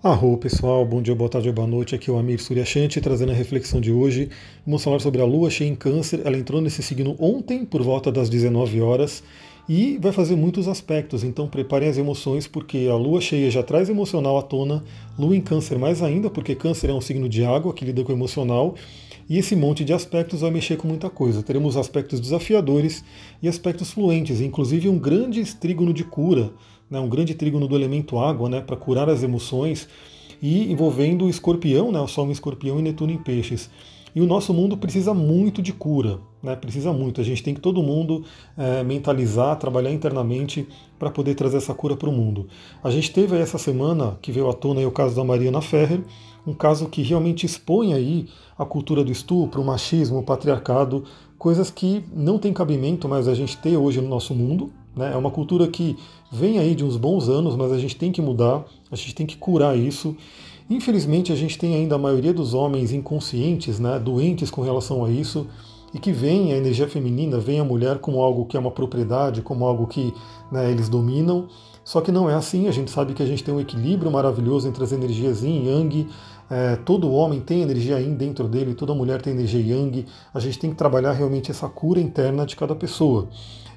Arro pessoal, bom dia, boa tarde, boa noite. Aqui é o Amir Suryashanti trazendo a reflexão de hoje. Vamos falar sobre a lua cheia em Câncer. Ela entrou nesse signo ontem, por volta das 19 horas, e vai fazer muitos aspectos. Então preparem as emoções, porque a lua cheia já traz emocional à tona, lua em Câncer mais ainda, porque Câncer é um signo de água que lida com o emocional. E esse monte de aspectos vai mexer com muita coisa. Teremos aspectos desafiadores e aspectos fluentes, inclusive um grande trígono de cura né, um grande trígono do elemento água, né, para curar as emoções, e envolvendo o escorpião, né, o Sol em escorpião e Netuno em peixes. E o nosso mundo precisa muito de cura, né? precisa muito. A gente tem que todo mundo é, mentalizar, trabalhar internamente para poder trazer essa cura para o mundo. A gente teve aí essa semana, que veio à tona aí o caso da Mariana Ferrer, um caso que realmente expõe aí a cultura do estupro, o machismo, o patriarcado, coisas que não tem cabimento mais a gente ter hoje no nosso mundo, né? É uma cultura que vem aí de uns bons anos, mas a gente tem que mudar, a gente tem que curar isso. Infelizmente, a gente tem ainda a maioria dos homens inconscientes, né, doentes com relação a isso, e que veem a energia feminina, veem a mulher como algo que é uma propriedade, como algo que né, eles dominam. Só que não é assim, a gente sabe que a gente tem um equilíbrio maravilhoso entre as energias yin e yang. É, todo homem tem energia yin dentro dele, toda mulher tem energia yang. A gente tem que trabalhar realmente essa cura interna de cada pessoa.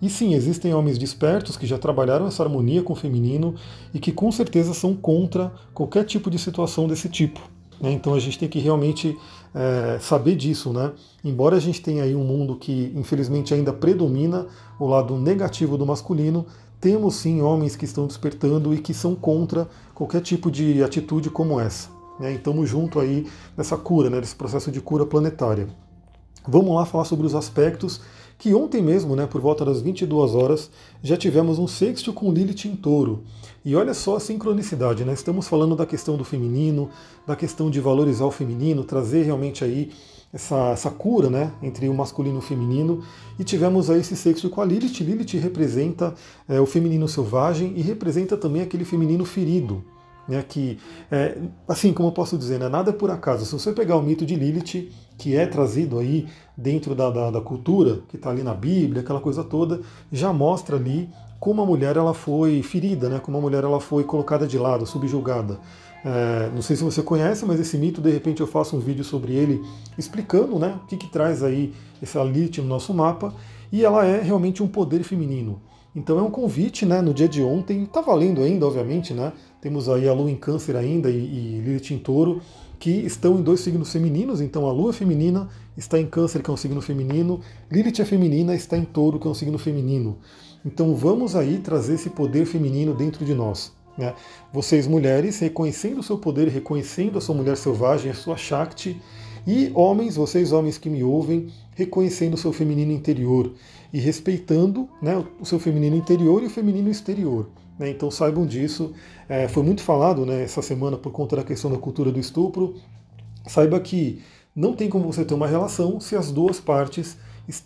E sim, existem homens despertos que já trabalharam essa harmonia com o feminino e que com certeza são contra qualquer tipo de situação desse tipo. Né? Então a gente tem que realmente é, saber disso, né? Embora a gente tenha aí um mundo que infelizmente ainda predomina o lado negativo do masculino, temos sim homens que estão despertando e que são contra qualquer tipo de atitude como essa. Né? E estamos junto aí nessa cura, né? nesse processo de cura planetária. Vamos lá falar sobre os aspectos que ontem mesmo, né, por volta das 22 horas, já tivemos um sexto com Lilith em touro. E olha só a sincronicidade, né? Estamos falando da questão do feminino, da questão de valorizar o feminino, trazer realmente aí essa, essa cura né, entre o masculino e o feminino. E tivemos aí esse sexto com a Lilith. Lilith representa é, o feminino selvagem e representa também aquele feminino ferido. Né, que, é, assim como eu posso dizer, né, nada é por acaso. Se você pegar o mito de Lilith, que é trazido aí dentro da, da, da cultura, que está ali na Bíblia, aquela coisa toda, já mostra ali como a mulher ela foi ferida, né, como a mulher ela foi colocada de lado, subjugada. É, não sei se você conhece, mas esse mito, de repente eu faço um vídeo sobre ele explicando né, o que, que traz aí essa Lilith no nosso mapa, e ela é realmente um poder feminino. Então é um convite, né, no dia de ontem, está valendo ainda, obviamente, né? Temos aí a Lua em Câncer ainda e, e Lilith em Touro, que estão em dois signos femininos, então a Lua feminina está em Câncer, que é um signo feminino, Lilith é feminina, está em Touro, que é um signo feminino. Então vamos aí trazer esse poder feminino dentro de nós. Né? Vocês mulheres, reconhecendo o seu poder, reconhecendo a sua mulher selvagem, a sua Shakti, e homens, vocês homens que me ouvem, reconhecendo o seu feminino interior e respeitando né, o seu feminino interior e o feminino exterior. Né? Então saibam disso. É, foi muito falado né, essa semana por conta da questão da cultura do estupro. Saiba que não tem como você ter uma relação se as duas partes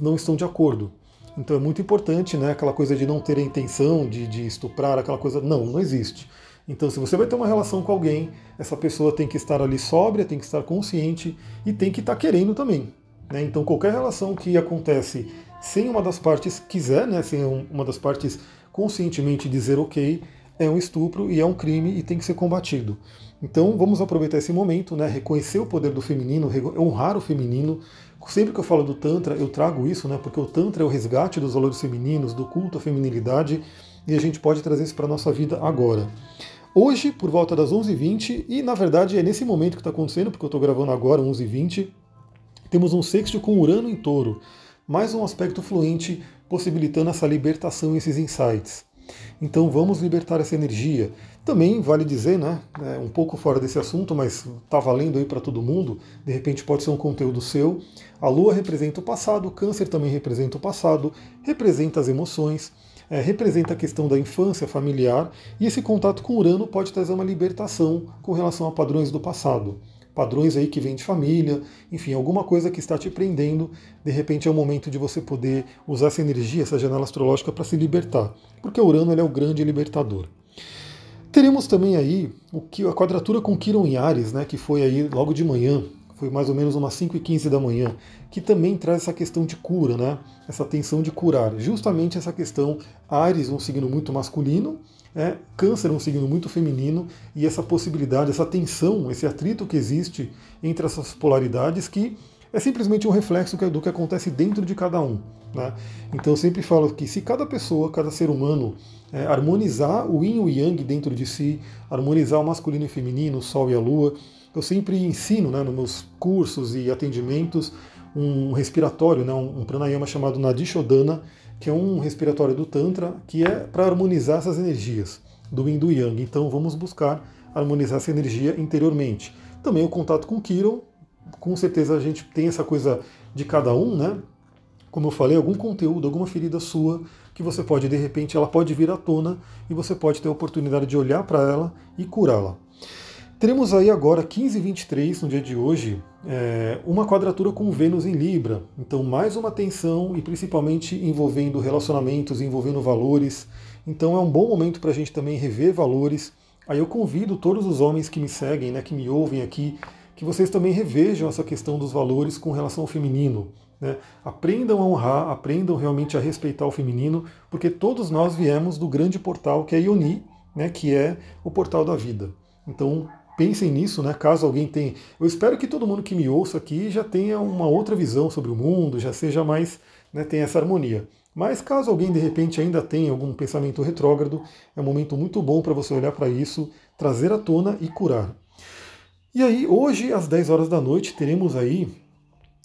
não estão de acordo. Então é muito importante, né? Aquela coisa de não ter a intenção de, de estuprar, aquela coisa. Não, não existe. Então, se você vai ter uma relação com alguém, essa pessoa tem que estar ali sóbria, tem que estar consciente e tem que estar querendo também. Né? Então, qualquer relação que acontece sem uma das partes quiser, né, sem uma das partes conscientemente dizer ok, é um estupro e é um crime e tem que ser combatido. Então, vamos aproveitar esse momento, né, reconhecer o poder do feminino, honrar o feminino. Sempre que eu falo do Tantra, eu trago isso, né, porque o Tantra é o resgate dos valores femininos, do culto à feminilidade, e a gente pode trazer isso para a nossa vida agora. Hoje, por volta das 11h20, e na verdade é nesse momento que está acontecendo, porque eu estou gravando agora, 11h20, temos um sexto com Urano em touro, mais um aspecto fluente possibilitando essa libertação esses insights. Então vamos libertar essa energia. Também vale dizer, né, é um pouco fora desse assunto, mas está valendo aí para todo mundo, de repente pode ser um conteúdo seu. A Lua representa o passado, o Câncer também representa o passado, representa as emoções é, representa a questão da infância familiar e esse contato com Urano pode trazer uma libertação com relação a padrões do passado. Padrões aí que vêm de família, enfim, alguma coisa que está te prendendo, de repente é o momento de você poder usar essa energia, essa janela astrológica para se libertar, porque Urano é o grande libertador. Teremos também aí o que a quadratura com Quiron em Ares, né, que foi aí logo de manhã, foi mais ou menos umas 5 e 15 da manhã, que também traz essa questão de cura, né? essa tensão de curar. Justamente essa questão, Ares, um signo muito masculino, É, câncer é um signo muito feminino e essa possibilidade, essa tensão, esse atrito que existe entre essas polaridades que é simplesmente um reflexo do que acontece dentro de cada um. Né? Então eu sempre falo que se cada pessoa, cada ser humano é, harmonizar o yin e o yang dentro de si, harmonizar o masculino e o feminino, o sol e a lua, eu sempre ensino né, nos meus cursos e atendimentos um respiratório, né, um pranayama chamado Nadishodana, que é um respiratório do Tantra, que é para harmonizar essas energias do Yin do Yang. Então vamos buscar harmonizar essa energia interiormente. Também o contato com Kiron, com certeza a gente tem essa coisa de cada um, né? Como eu falei, algum conteúdo, alguma ferida sua que você pode, de repente, ela pode vir à tona e você pode ter a oportunidade de olhar para ela e curá-la. Teremos aí agora 15 e 23, no dia de hoje, é, uma quadratura com Vênus em Libra. Então, mais uma tensão e principalmente envolvendo relacionamentos, envolvendo valores. Então, é um bom momento para a gente também rever valores. Aí eu convido todos os homens que me seguem, né, que me ouvem aqui, que vocês também revejam essa questão dos valores com relação ao feminino. Né? Aprendam a honrar, aprendam realmente a respeitar o feminino, porque todos nós viemos do grande portal que é Ioni, né, que é o portal da vida. Então, pensem nisso, né? Caso alguém tenha. Eu espero que todo mundo que me ouça aqui já tenha uma outra visão sobre o mundo, já seja mais. Né, tenha essa harmonia. Mas caso alguém de repente ainda tenha algum pensamento retrógrado, é um momento muito bom para você olhar para isso, trazer à tona e curar. E aí, hoje, às 10 horas da noite, teremos aí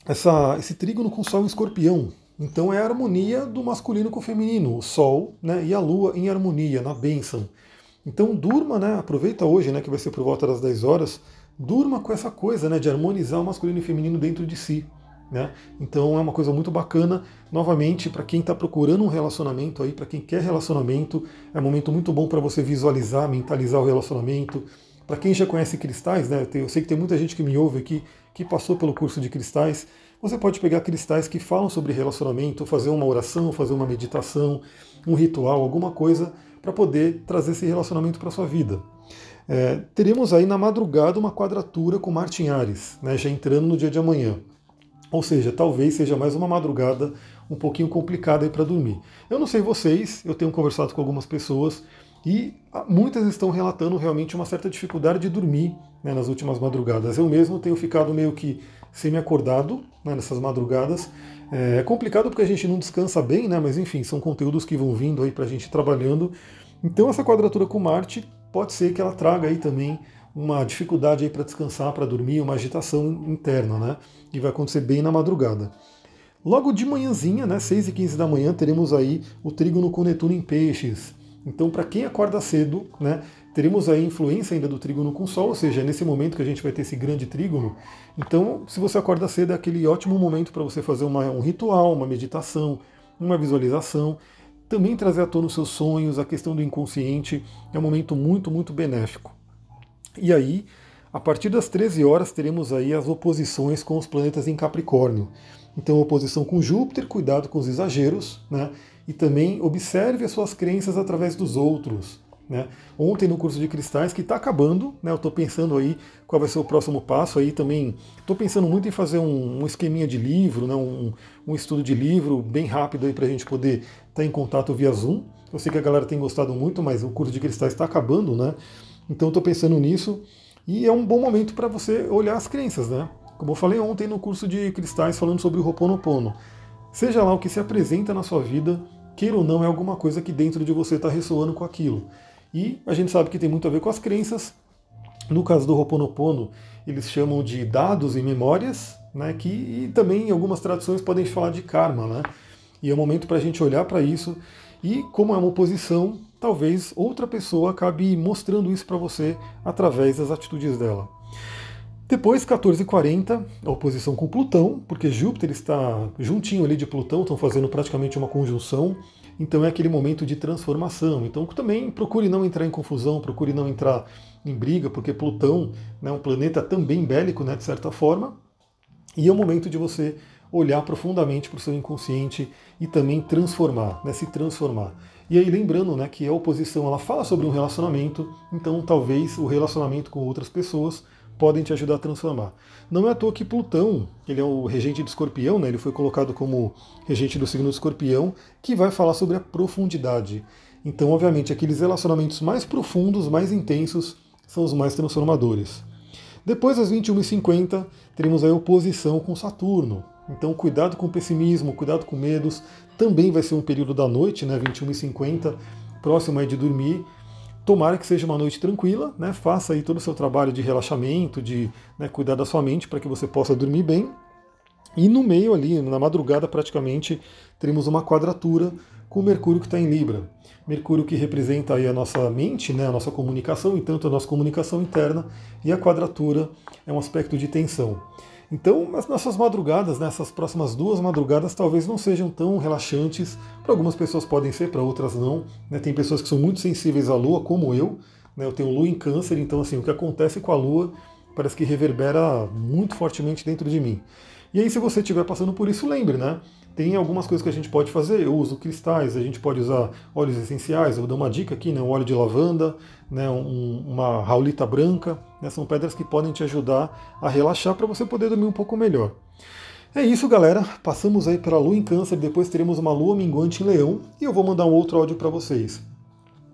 essa, esse trígono com Sol em escorpião. Então é a harmonia do masculino com o feminino, o Sol né, e a Lua em harmonia, na bênção. Então durma, né? Aproveita hoje, né? Que vai ser por volta das 10 horas. Durma com essa coisa, né? De harmonizar o masculino e o feminino dentro de si. Né? Então é uma coisa muito bacana. Novamente, para quem está procurando um relacionamento aí, para quem quer relacionamento, é um momento muito bom para você visualizar, mentalizar o relacionamento. Para quem já conhece cristais, né? Eu sei que tem muita gente que me ouve aqui que passou pelo curso de cristais. Você pode pegar cristais que falam sobre relacionamento, fazer uma oração, fazer uma meditação, um ritual, alguma coisa para poder trazer esse relacionamento para sua vida. É, teremos aí na madrugada uma quadratura com Marte em Ares, né, já entrando no dia de amanhã. Ou seja, talvez seja mais uma madrugada um pouquinho complicada para dormir. Eu não sei vocês, eu tenho conversado com algumas pessoas e muitas estão relatando realmente uma certa dificuldade de dormir né, nas últimas madrugadas. Eu mesmo tenho ficado meio que semi-acordado né, nessas madrugadas. É, é complicado porque a gente não descansa bem, né? Mas enfim, são conteúdos que vão vindo aí para a gente trabalhando. Então essa quadratura com Marte pode ser que ela traga aí também uma dificuldade aí para descansar, para dormir, uma agitação interna, né? E vai acontecer bem na madrugada. Logo de manhãzinha, né, 6 e 15 da manhã, teremos aí o trígono com Netuno em peixes. Então, para quem acorda cedo, né, teremos a influência ainda do trígono com Sol, ou seja, é nesse momento que a gente vai ter esse grande trígono. Então, se você acorda cedo, é aquele ótimo momento para você fazer uma, um ritual, uma meditação, uma visualização. Também trazer à tona os seus sonhos, a questão do inconsciente. É um momento muito, muito benéfico. E aí, a partir das 13 horas, teremos aí as oposições com os planetas em Capricórnio. Então, oposição com Júpiter, cuidado com os exageros, né? E também observe as suas crenças através dos outros. Né? Ontem no curso de cristais, que está acabando, né? eu estou pensando aí qual vai ser o próximo passo aí também. Estou pensando muito em fazer um, um esqueminha de livro, né? um, um, estudo de livro bem rápido para a gente poder estar tá em contato via Zoom. Eu sei que a galera tem gostado muito, mas o curso de cristais está acabando, né? Então estou pensando nisso e é um bom momento para você olhar as crenças, né? Como eu falei ontem no curso de cristais falando sobre o Ho'oponopono. Seja lá o que se apresenta na sua vida, queira ou não, é alguma coisa que dentro de você está ressoando com aquilo. E a gente sabe que tem muito a ver com as crenças. No caso do Ho'oponopono, eles chamam de dados e memórias, né, que e também em algumas traduções podem falar de karma. Né? E é o momento para a gente olhar para isso. E como é uma oposição, talvez outra pessoa acabe mostrando isso para você através das atitudes dela. Depois, 14h40, a oposição com Plutão, porque Júpiter está juntinho ali de Plutão, estão fazendo praticamente uma conjunção. Então é aquele momento de transformação. Então também procure não entrar em confusão, procure não entrar em briga, porque Plutão é um planeta também bélico, né, de certa forma. E é o momento de você olhar profundamente para o seu inconsciente e também transformar, né, se transformar. E aí lembrando né, que a oposição ela fala sobre um relacionamento, então talvez o relacionamento com outras pessoas podem te ajudar a transformar. Não é à toa que Plutão, ele é o regente de escorpião, né? ele foi colocado como regente do signo de escorpião, que vai falar sobre a profundidade. Então, obviamente, aqueles relacionamentos mais profundos, mais intensos, são os mais transformadores. Depois das 21h50, teremos a oposição com Saturno. Então, cuidado com o pessimismo, cuidado com medos. Também vai ser um período da noite, né, 21h50, próximo aí de dormir. Tomara que seja uma noite tranquila, né? faça aí todo o seu trabalho de relaxamento, de né, cuidar da sua mente para que você possa dormir bem. E no meio ali, na madrugada praticamente, teremos uma quadratura com Mercúrio que está em Libra. Mercúrio que representa aí a nossa mente, né, a nossa comunicação, e tanto a nossa comunicação interna, e a quadratura é um aspecto de tensão. Então, as nossas madrugadas, nessas né, próximas duas madrugadas, talvez não sejam tão relaxantes. Para algumas pessoas podem ser, para outras não. Né? Tem pessoas que são muito sensíveis à Lua, como eu. Né? Eu tenho Lua em Câncer, então assim, o que acontece com a Lua parece que reverbera muito fortemente dentro de mim. E aí, se você estiver passando por isso, lembre, né? Tem algumas coisas que a gente pode fazer. Eu uso cristais, a gente pode usar óleos essenciais. Eu vou dar uma dica aqui, né? Um óleo de lavanda, né? Um, uma raulita branca. Né? São pedras que podem te ajudar a relaxar para você poder dormir um pouco melhor. É isso, galera. Passamos aí pela lua em câncer, depois teremos uma lua minguante em leão e eu vou mandar um outro áudio para vocês.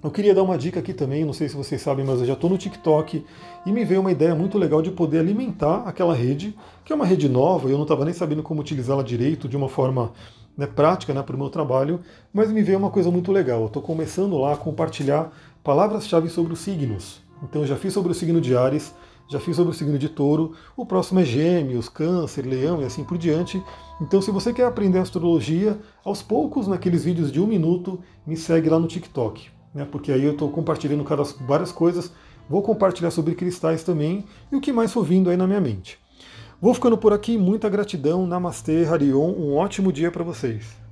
Eu queria dar uma dica aqui também, não sei se vocês sabem, mas eu já estou no TikTok e me veio uma ideia muito legal de poder alimentar aquela rede, que é uma rede nova, eu não estava nem sabendo como utilizá-la direito de uma forma né, prática né, para o meu trabalho, mas me veio uma coisa muito legal. Eu estou começando lá a compartilhar palavras-chave sobre os signos. Então eu já fiz sobre o signo de Ares, já fiz sobre o signo de Touro, o próximo é Gêmeos, Câncer, Leão e assim por diante. Então, se você quer aprender astrologia, aos poucos, naqueles vídeos de um minuto, me segue lá no TikTok né, porque aí eu estou compartilhando várias coisas. Vou compartilhar sobre cristais também e o que mais for vindo aí na minha mente. Vou ficando por aqui, muita gratidão, Namastê, Harion, um ótimo dia para vocês.